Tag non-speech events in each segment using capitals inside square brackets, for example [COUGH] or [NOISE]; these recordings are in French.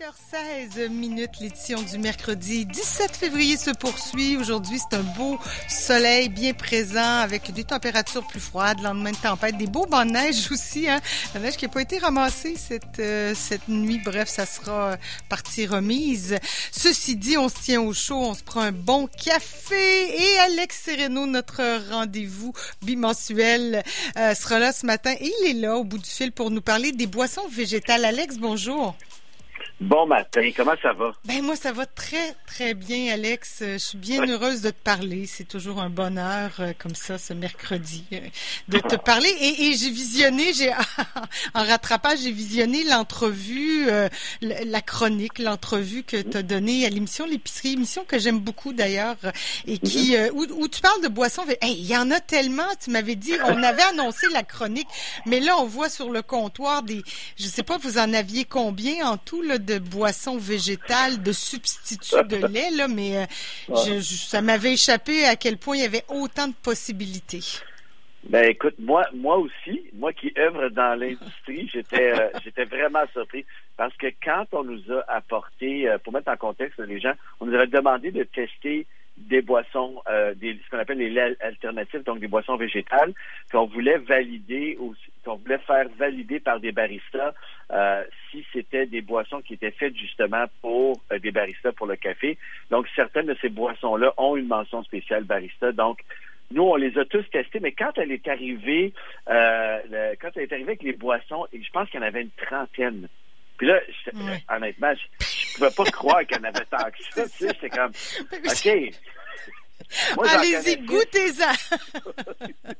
8h16 minutes, l'édition du mercredi 17 février se poursuit. Aujourd'hui, c'est un beau soleil bien présent avec des températures plus froides, lendemain de tempête, des beaux bancs de neige aussi. Hein? La neige qui n'a pas été ramassée cette, euh, cette nuit. Bref, ça sera partie remise. Ceci dit, on se tient au chaud, on se prend un bon café et Alex Sereno, notre rendez-vous bimensuel, euh, sera là ce matin il est là au bout du fil pour nous parler des boissons végétales. Alex, bonjour. Bon matin, comment ça va? Ben moi, ça va très, très bien, Alex. Euh, je suis bien heureuse de te parler. C'est toujours un bonheur euh, comme ça, ce mercredi, euh, de te [LAUGHS] parler. Et, j'ai visionné, j'ai [LAUGHS] en rattrapage, j'ai visionné l'entrevue, la chronique, l'entrevue que tu as donnée à l'émission L'épicerie, émission que j'aime beaucoup d'ailleurs, et qui mm-hmm. où, tu parles de boissons. Hey, il y en a tellement. Tu m'avais dit, on [LAUGHS] avait annoncé la chronique, mais là, on voit sur le comptoir des, je sais pas, vous en aviez combien en tout là de boissons végétales, de substituts de [LAUGHS] lait, là, mais euh, ça m'avait échappé à quel point il y avait autant de possibilités. Ben écoute, moi, moi aussi, moi qui œuvre dans l'industrie, [LAUGHS] j'étais, euh, j'étais vraiment surpris parce que quand on nous a apporté, euh, pour mettre en contexte les gens, on nous avait demandé de tester des boissons, euh, des, ce qu'on appelle les laits alternatifs, donc des boissons végétales, qu'on voulait valider, qu'on voulait faire valider par des baristas euh, si c'était des boissons qui étaient faites justement pour euh, des baristas pour le café. Donc, certaines de ces boissons-là ont une mention spéciale barista. Donc, nous, on les a tous testés, mais quand elle est arrivée, euh, quand elle est arrivée avec les boissons, je pense qu'il y en avait une trentaine. Puis là, honnêtement, je, ne pouvais pas croire qu'il y en avait tant que ça. [LAUGHS] Tu sais, j'étais comme, OK, [LAUGHS] Allez-y, goûtez-en. [LAUGHS]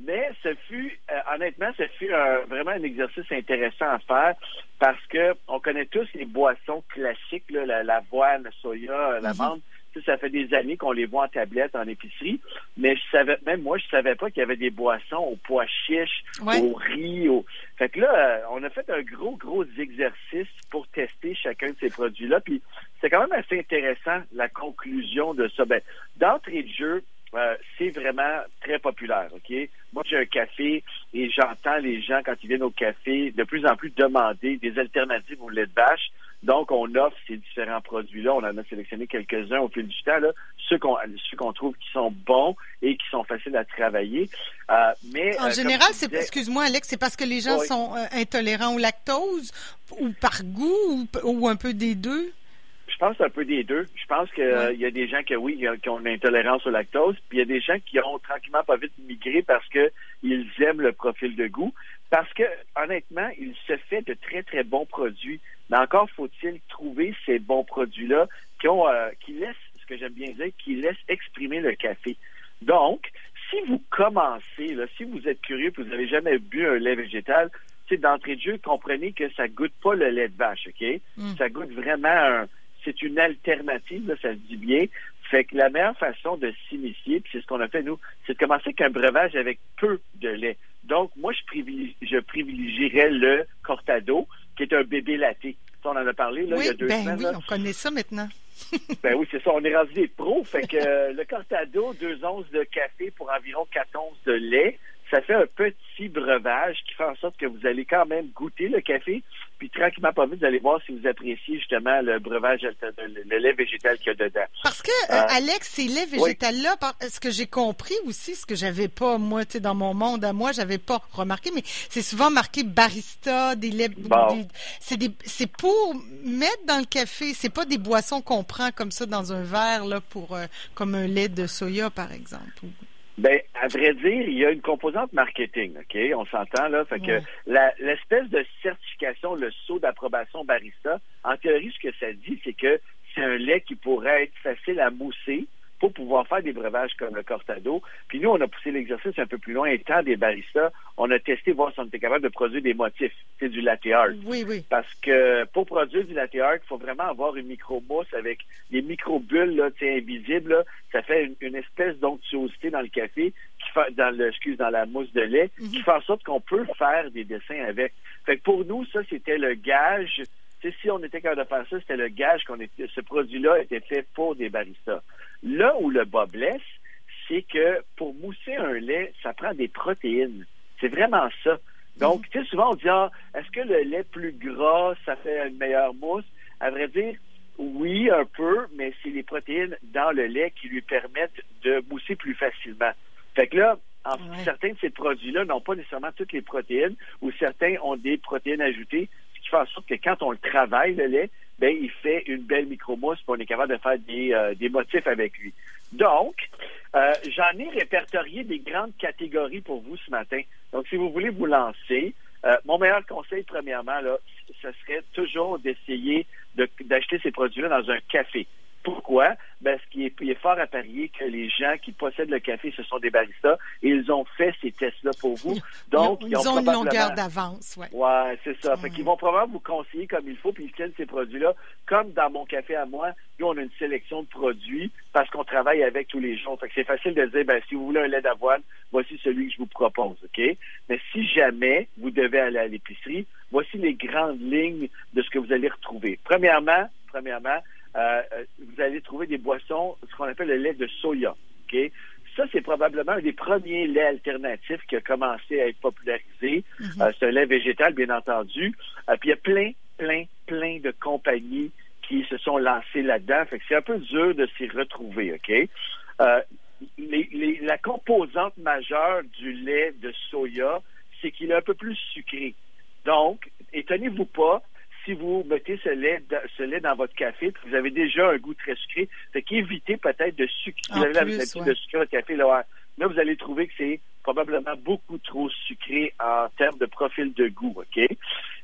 Mais ce fut, euh, honnêtement, ce fut vraiment un exercice intéressant à faire parce que on connaît tous les boissons classiques, là, la, la le soya, la menthe. Mhm. Ça fait des années qu'on les voit en tablette en épicerie, mais je savais, même moi, je savais pas qu'il y avait des boissons au pois chiche, au riz. Au... Fait que là, euh, on a fait un gros, gros exercice pour tester chacun de ces produits-là. Puis c'est quand même assez intéressant la conclusion de ça. Ben, d'entrée de jeu, euh, c'est vraiment très populaire, OK? Moi, j'ai un café et j'entends les gens, quand ils viennent au café, de plus en plus demander des alternatives au lait de vache. Donc, on offre ces différents produits-là. On en a sélectionné quelques-uns au fil du temps, là, ceux qu'on trouve qui sont bons et qui sont faciles à travailler. Euh, mais En euh, général, c'est excuse-moi, Alex, c'est parce que les gens sont intolérants au lactose ou par goût ou un peu des deux? Je pense un peu des deux. Je pense qu'il euh, y a des gens qui, oui, qui ont une intolérance au lactose, puis il y a des gens qui ont tranquillement pas vite migré parce qu'ils aiment le profil de goût. Parce que, honnêtement, il se fait de très, très bons produits. Mais encore faut-il trouver ces bons produits-là qui ont, euh, qui laissent, ce que j'aime bien dire, qui laissent exprimer le café. Donc, si vous commencez, là, si vous êtes curieux et vous n'avez jamais bu un lait végétal, c'est d'entrée de jeu, comprenez que ça goûte pas le lait de vache, OK? Mm. Ça goûte vraiment un, c'est une alternative, ça se dit bien. Fait que la meilleure façon de s'initier, puis c'est ce qu'on a fait nous, c'est de commencer avec un breuvage avec peu de lait. Donc, moi, je, privilégierais le cortado, qui est un bébé laté. on en a parlé là, il y a deux ben semaines. Oui, on connaît ça maintenant. [LAUGHS] ben oui, c'est ça. On est rendu des pros. Fait que euh, le cortado, deux onces de café pour environ quatre onces de lait ça fait un petit breuvage qui fait en sorte que vous allez quand même goûter le café, puis tranquillement pas vite, vous allez voir si vous appréciez justement le breuvage, le, lait végétal qu'il y a dedans. Parce que, euh, euh, Alex, ces laits végétals-là, ce que j'ai compris aussi, ce que j'avais pas, moi, tu sais, dans mon monde à moi, j'avais pas remarqué, mais c'est souvent marqué barista, des laits, c'est pour mettre dans le café, c'est pas des boissons qu'on prend comme ça dans un verre, là, pour, euh, comme un lait de soya, par exemple. Ben, à vrai dire, il y a une composante marketing, OK? On s'entend, là. Fait que l'espèce de certification, le saut d'approbation barista, en théorie, ce que ça dit, c'est que c'est un lait qui pourrait être facile à mousser, pour pouvoir faire des breuvages comme le Cortado. Puis nous, on a poussé l'exercice un peu plus loin. Étant des baristas, on a testé voir si on était capable de produire des motifs. C'est du latte art. Oui, oui. Parce que pour produire du latte art, il faut vraiment avoir une micro-mousse avec des micro-bulles là, invisibles. Ça fait une, espèce d'onctuosité dans le café, qui fait, dans le, excuse, dans la mousse de lait, mhm. qui fait en sorte qu'on peut faire des dessins avec. Fait que pour nous, ça, c'était le gage si on était capable de faire ça, c'était le gage qu'on était, ce produit-là était fait pour des baristas. Là où le bas blesse, c'est que pour mousser un lait, ça prend des protéines. C'est vraiment ça. Donc, tu sais, souvent on dit, ah, est-ce que le lait plus gras, ça fait une meilleure mousse? À vrai dire, oui, un peu, mais c'est les protéines dans le lait qui lui permettent de mousser plus facilement. Fait que là, certains de ces produits-là n'ont pas nécessairement toutes les protéines, ou certains ont des protéines ajoutées, qui en sorte que quand on le travaille, le lait, ben, il fait une belle micromousse, puis on est capable de faire des, euh, des motifs avec lui. Donc, euh, j'en ai répertorié des grandes catégories pour vous ce matin. Donc, si vous voulez vous lancer, euh, mon meilleur conseil, premièrement, là, ce serait toujours d'essayer d'acheter ces produits-là dans un café. Pourquoi? Parce qu'il est, fort à parier que les gens qui possèdent le café, ce sont des baristas et ils ont fait ces tests-là pour vous. Donc, ils, ont, une longueur d'avance. Ouais, ouais c'est ça. Fait qu'ils vont probablement vous conseiller comme il faut, puis ils tiennent ces produits-là. Comme dans mon café à moi, nous, on a une sélection de produits parce qu'on travaille avec tous les jours. Fait que c'est facile de dire, ben, si vous voulez un lait d'avoine, voici celui que je vous propose, OK? Mais si jamais vous devez aller à l'épicerie, voici les grandes lignes de ce que vous allez retrouver. Premièrement, premièrement, euh, euh, vous allez trouver des boissons, ce qu'on appelle le lait de soya. OK? Ça, c'est probablement un des premiers laits alternatifs qui a commencé à être popularisé. Mhm. Euh, c'est un lait végétal, bien entendu. puis il y a plein, plein, plein de compagnies qui se sont lancées là-dedans. Fait que c'est un peu dur de s'y retrouver, OK? la composante majeure du lait de soya, c'est qu'il est un peu plus sucré. Donc, étonnez-vous pas si vous mettez ce lait, ce lait dans votre café, vous avez déjà un goût très sucré, fait qu'évitez peut-être de sucrer, vous avez l'habitude de sucrer votre café, là, là, vous allez trouver que c'est probablement beaucoup trop sucré en termes de profil de goût, OK?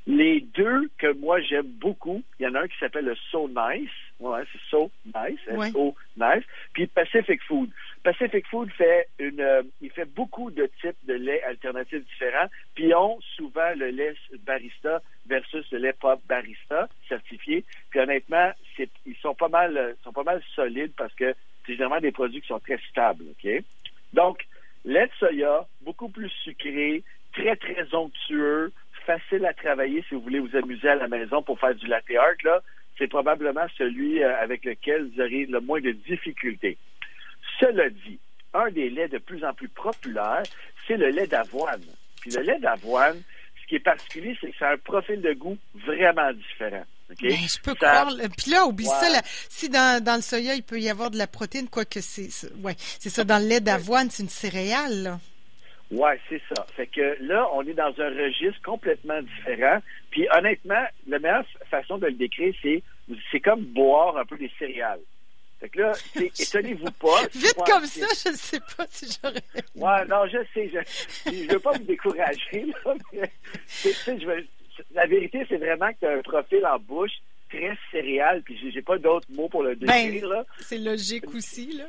Les deux que moi j'aime beaucoup, il y en a un qui s'appelle le So Nice, ouais, c'est So Nice, So Nice, puis Pacific Food. Pacific Food fait une, euh, il fait beaucoup de types de lait alternatifs différents, puis ont souvent le lait barista versus le lait pop barista certifié. Puis honnêtement, ils sont pas mal, sont pas mal solides parce que c'est généralement des produits qui sont très stables, ok? Donc lait de soya, beaucoup plus sucré, très très onctueux, facile à travailler si vous voulez vous amuser à la maison pour faire du latte art là. C'est probablement celui euh, avec lequel vous aurez le moins de difficultés. Cela dit, un des laits de plus en plus populaires, c'est le lait d'avoine. Puis le lait d'avoine, ce qui est particulier, c'est que ça a un profil de goût vraiment différent. Ben, je peux croire. Puis là, oublie ça. si dans, dans, le soya, il peut y avoir de la protéine, quoique c'est. Ouais, c'est ça. Dans le lait d'avoine, c'est une céréale, là. Oui, c'est ça. Fait que là, on est dans un registre complètement différent. Puis honnêtement, la meilleure façon de le décrire, c'est c'est comme boire un peu des céréales. Fait que là, [LAUGHS] étonnez-vous pas. Vite comme ça, je ne sais pas si j'aurais. Ouais, non, je sais. Je ne veux pas vous décourager, là, mais je veux, la vérité, c'est vraiment que tu as un profil en bouche très céréal, puis j'ai pas d'autres mots pour le ben, décrire. c'est logique aussi, là.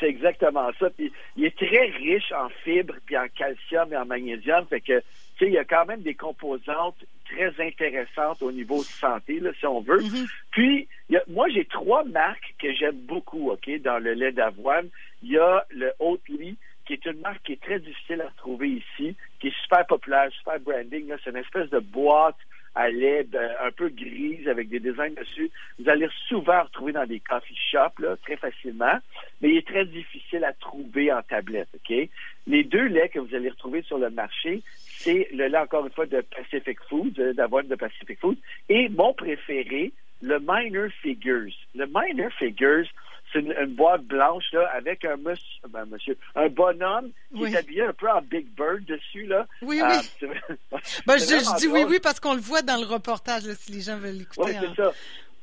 C'est exactement ça. Puis il est très riche en fibres, puis en calcium et en magnésium. Fait que, il y a quand même des composantes très intéressantes au niveau de santé, là, si on veut. Mm-hmm. Puis, moi, j'ai trois marques que j'aime beaucoup, OK, dans le lait d'avoine. Il y a le Oatly, qui est une marque qui est très difficile à retrouver ici, qui est super populaire, super branding. C'est une espèce de boîte à lait un peu grise avec des designs dessus. Vous allez souvent retrouver dans des coffee shops là, très facilement, mais il est très difficile à trouver en tablette. Ok, Les deux laits que vous allez retrouver sur le marché, c'est le lait encore une fois de Pacific Foods, d'avoine de Pacific Foods, et mon préféré, le Minor Figures. Le Minor Figures, c'est une, boîte blanche là, avec un monsieur, ben, monsieur un bonhomme qui est habillé un peu en Big Bird dessus. Là. Oui, oui. [LAUGHS] Euh, ben, je, dis oui, oui, parce qu'on le voit dans le reportage, là, si les gens veulent l'écouter. Oui, c'est ça.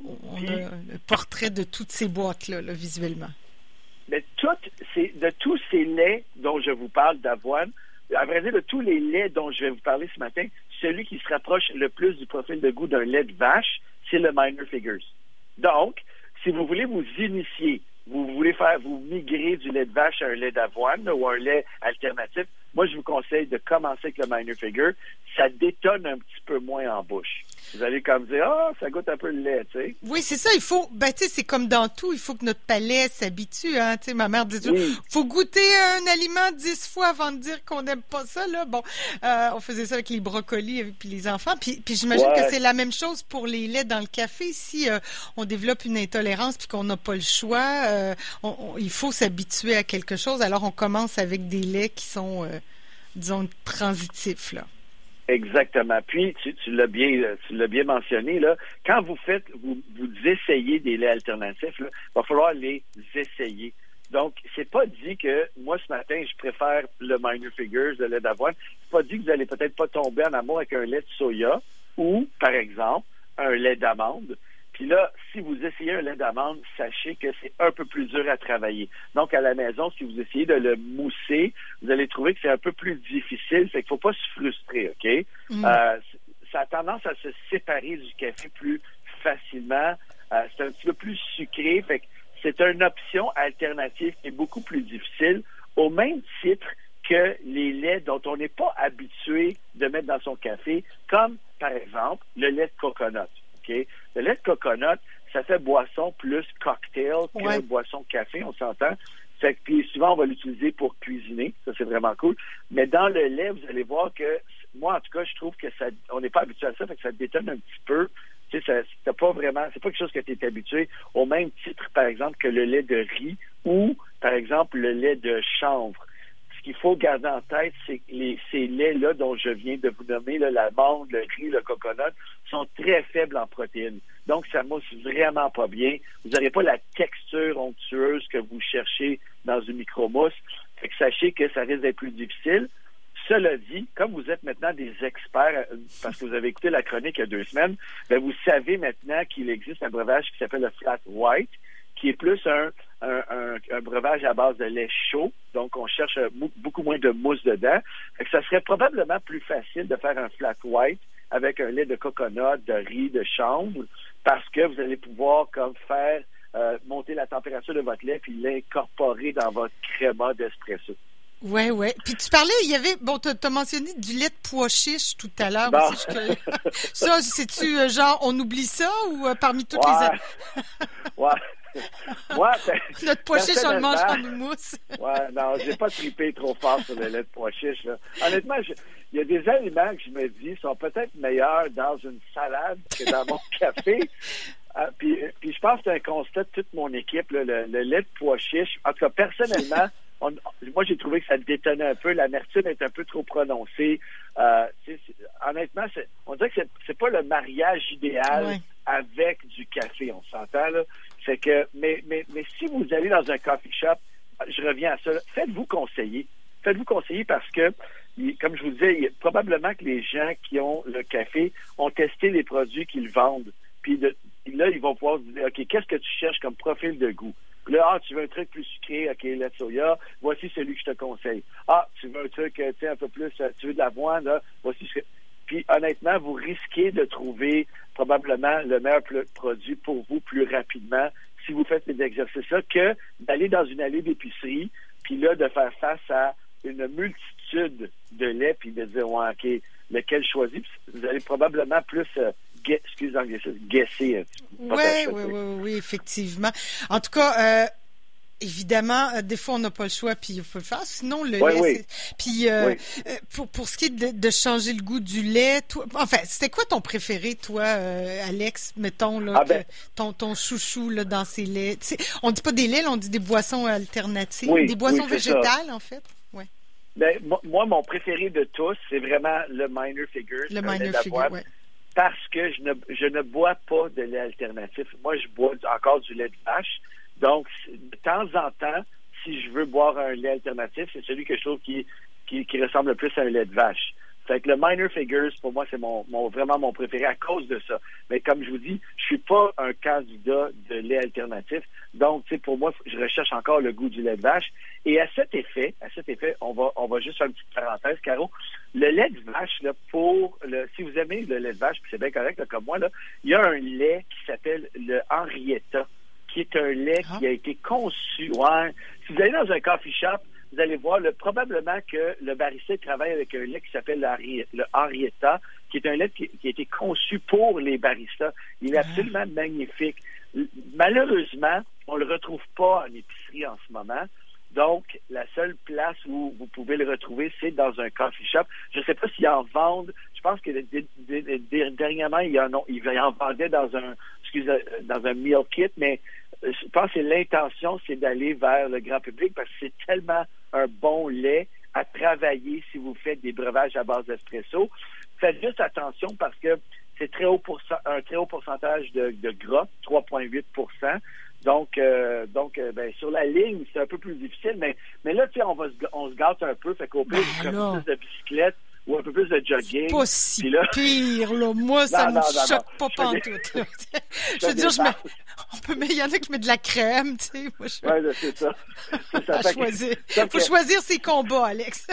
On a le portrait de toutes ces boîtes-là, là, visuellement. Mais toutes de tous ces laits dont je vous parle d'avoine, à vrai dire, de tous les laits dont je vais vous parler ce matin, celui qui se rapproche le plus du profil de goût d'un lait de vache, c'est le Minor Figures. Donc, si vous voulez vous initier, vous voulez faire vous migrer du lait de vache à un lait d'avoine ou un lait alternatif, moi je vous conseille de commencer avec le minor figure. Ça détonne un petit peu moins en bouche vous allez comme dire ah ça goûte un peu le lait, tu sais. Oui, c'est ça. Il faut, ben tu sais, c'est comme dans tout. Il faut que notre palais s'habitue. Hein, tu sais, ma mère dit il faut goûter un aliment dix fois avant de dire qu'on n'aime pas ça. Là, bon, euh, on faisait ça avec les brocolis et puis les enfants. Puis, puis j'imagine que c'est la même chose pour les laits dans le café. Si euh, on développe une intolérance puis qu'on n'a pas le choix, euh, il faut s'habituer à quelque chose. Alors on commence avec des laits qui sont, disons, transitifs là. Exactement. Puis, tu, tu l'as bien, tu l'as bien mentionné, là, quand vous faites, vous, vous essayez des laits alternatifs, il va falloir les essayer. Donc, c'est pas dit que moi ce matin je préfère le minor figures, le lait d'avoine. C'est pas dit que vous allez peut-être pas tomber en amour avec un lait de soya ou, par exemple, un lait d'amande. Puis là, si vous essayez un lait d'amande, sachez que c'est un peu plus dur à travailler. Donc, à la maison, si vous essayez de le mousser, vous allez trouver que c'est un peu plus difficile. Fait qu'il faut pas se frustrer, OK? Mm. Euh, ça a tendance à se séparer du café plus facilement. Euh, c'est un petit peu plus sucré. Fait que c'est une option alternative qui est beaucoup plus difficile, au même titre que les laits dont on n'est pas habitué de mettre dans son café, comme par exemple le lait de coconut. OK? Le lait de coconut, ça fait boisson plus cocktail que Ouais. boisson café, on s'entend. Fait que, puis souvent, on va l'utiliser pour cuisiner. Ça, c'est vraiment cool. Mais dans le lait, vous allez voir que, moi, en tout cas, je trouve que ça, on n'est pas habitué à ça, fait que ça détonne un petit peu. Tu sais, c'est pas vraiment, c'est pas quelque chose que tu es habitué au même titre, par exemple, que le lait de riz ou, par exemple, le lait de chanvre. Qu'il faut garder en tête, c'est que ces laits-là dont je viens de vous nommer, l'amande, le riz, le coconut, sont très faibles en protéines. Donc, ça mousse vraiment pas bien. Vous n'aurez pas la texture onctueuse que vous cherchez dans une micromousse. Sachez que ça risque d'être plus difficile. Cela dit, comme vous êtes maintenant des experts, euh, parce que vous avez écouté la chronique il y a deux semaines, ben vous savez maintenant qu'il existe un breuvage qui s'appelle le Flat White, qui est plus un, un, un- un breuvage à base de lait chaud. Donc, on cherche beaucoup moins de mousse dedans. Fait que ça serait probablement plus facile de faire un Flat White avec un lait de coconut, de riz, de chanvre, parce que vous allez pouvoir comme faire euh, monter la température de votre lait puis l'incorporer dans votre créma d'espresso. Ouais, ouais. Puis tu parlais, il y avait, bon, tu as mentionné du lait de pois chiche tout à l'heure Bon. [LAUGHS] ça, c'est-tu euh, genre, on oublie ça ou euh, parmi toutes Ouais. ouais. Ouais, [LAUGHS] les... Notre pois chiche, on le mange en mousse. [LAUGHS] Ouais, non, j'ai pas tripé trop fort sur le lait de pois chiche. Là. Honnêtement, il y a des aliments que je me dis sont peut-être meilleurs dans une salade que dans mon [LAUGHS] café. Ah, puis, puis je pense que c'est un constat de toute mon équipe, là, le, le lait de pois chiche. En tout cas, personnellement, on- moi j'ai trouvé que ça détonnait un peu. L'amertume est un peu trop prononcée. Euh, c'est- honnêtement, c'est- on dirait que c'est, c'est pas le mariage idéal avec du café, on s'entend là. C'est que, mais, mais, mais si vous allez dans un coffee shop, je reviens à ça, faites-vous conseiller. Faites-vous conseiller parce que, comme je vous disais, probablement que les gens qui ont le café ont testé les produits qu'ils vendent. Puis, là, ils vont pouvoir se dire, OK, qu'est-ce que tu cherches comme profil de goût? Là, ah, tu veux un truc plus sucré, OK, lait de soya, voici celui que je te conseille. Ah, tu veux un truc, euh, tu sais, un peu plus, euh, tu veux de l'avoine, là, voici ce que... Puis honnêtement, vous risquez de trouver probablement le meilleur produit pour vous plus rapidement si vous faites ces exercices-là que d'aller dans une allée d'épicerie, puis là, de faire face à une multitude de laits, puis de dire, ouais, OK, lequel choisir. Puis Vous allez probablement plus, euh, gue- excuse l'anglicisme, guesser un petit peu. Pas Oui, oui, oui, oui, effectivement. En tout cas, euh, évidemment, euh, des fois, on n'a pas le choix, puis il faut le faire. Sinon, le Oui, lait, oui. Puis, euh, Oui. euh, pour, pour ce qui est de, de changer le goût du lait, toi, enfin, c'était quoi ton préféré, toi, euh, Alex, mettons, là, Ah, que- ben- ton, ton chouchou, là, dans ces laits? Tu sais, on dit pas des laits, là, on dit des boissons alternatives, des boissons ça. végétales, en fait. Ouais. Ben, mo- moi, mon préféré de tous, c'est vraiment le minor figure. Le minor figure, ouais. Parce que je ne, je ne bois pas de lait alternatif. Moi, je bois encore du lait de vache. Donc, de temps en temps, si je veux boire un lait alternatif, c'est celui que je trouve qui, qui, ressemble le plus à un lait de vache. Fait que le minor figures, pour moi, c'est mon, mon, vraiment mon préféré à cause de ça. Mais comme je vous dis, je suis pas un candidat de lait alternatif. Donc, pour moi, je recherche encore le goût du lait de vache. Et à cet effet, à cet effet, on va, on va juste faire une petite parenthèse, Caro. Le lait de vache, là, pour si vous aimez le lait de vache, puis c'est bien correct, comme moi, là, il y a un lait qui s'appelle le Henrietta, qui est un lait Ah. qui a été conçu. Ouais. Si vous allez dans un coffee shop, vous allez voir le, probablement que le barista travaille avec un lait qui s'appelle le, Henrietta, qui est un lait qui, qui a été conçu pour les baristas. Il est absolument magnifique. Malheureusement, on le retrouve pas en épicerie en ce moment. Donc, la seule place où vous pouvez le retrouver, c'est dans un coffee shop. Je ne sais pas s'ils en vendent. Je pense que dernièrement, ils en, ils en vendaient dans un, excusez, dans un meal kit, mais euh, je pense que l'intention, c'est d'aller vers le grand public parce que c'est tellement un bon lait à travailler si vous faites des breuvages à base d'espresso. Faites juste attention parce que c'est très haut un très haut pourcentage de, de gras, 3,8 donc, euh, donc euh, ben, sur la ligne, c'est un peu plus difficile, mais, mais là, tu sais, on, va se, on se gâte un peu. Fait qu'au pire, ben, de bicyclette ou un peu plus de jogging. Pas si là... pire, là. [LAUGHS] Moi, ça ne me choque pas pantoute. [LAUGHS] je veux dire, je mets... on peut, il y en a qui mettent de la crème, tu sais. Moi, je... Oui, c'est ça. ça fait choisir. Il faut choisir ses combats, Alex.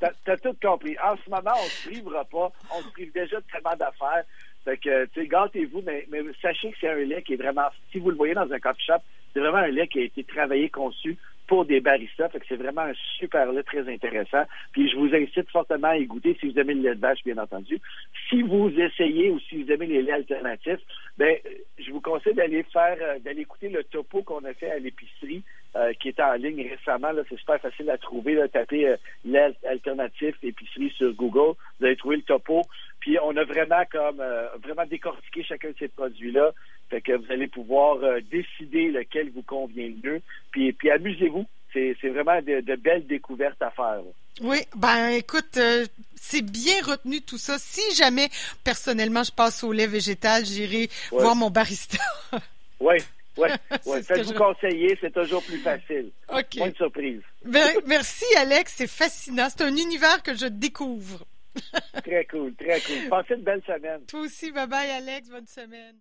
T'as as tout compris. En ce moment, on ne se privera pas. On se prive déjà de tellement d'affaires. Fait que, tu sais, gâtez-vous, mais, mais sachez que c'est un lait qui est vraiment, si vous le voyez dans un coffee shop, c'est vraiment un lait qui a été travaillé, conçu pour des baristas. Fait que c'est vraiment un super lait très intéressant. Puis je vous incite fortement à y goûter si vous aimez le lait de vache, bien entendu. Si vous essayez ou si vous aimez les laits alternatifs, ben, je vous conseille d'aller faire, euh, d'aller écouter le topo qu'on a fait à l'épicerie. Euh, qui est en ligne récemment. C'est super facile à trouver. Là, tapez euh, lait alternatif épicerie sur Google. Vous allez trouver le topo. Puis on a vraiment comme euh, vraiment décortiqué chacun de ces produits-là. Fait que vous allez pouvoir euh, décider lequel vous convient le mieux. Puis, puis amusez-vous. C'est, vraiment de, belles découvertes à faire. Oui, ben écoute, euh, c'est bien retenu tout ça. Si jamais personnellement je passe au lait végétal, j'irai voir mon barista. [LAUGHS] oui, oui, ouais. [LAUGHS] Faites-vous conseiller, c'est toujours plus facile. OK. Moins de surprise. Ben, [LAUGHS] merci Alex, c'est fascinant. C'est un univers que je découvre [LAUGHS] très cool, très cool. Passez une belle semaine. Toi aussi, bye bye Alex, bonne semaine.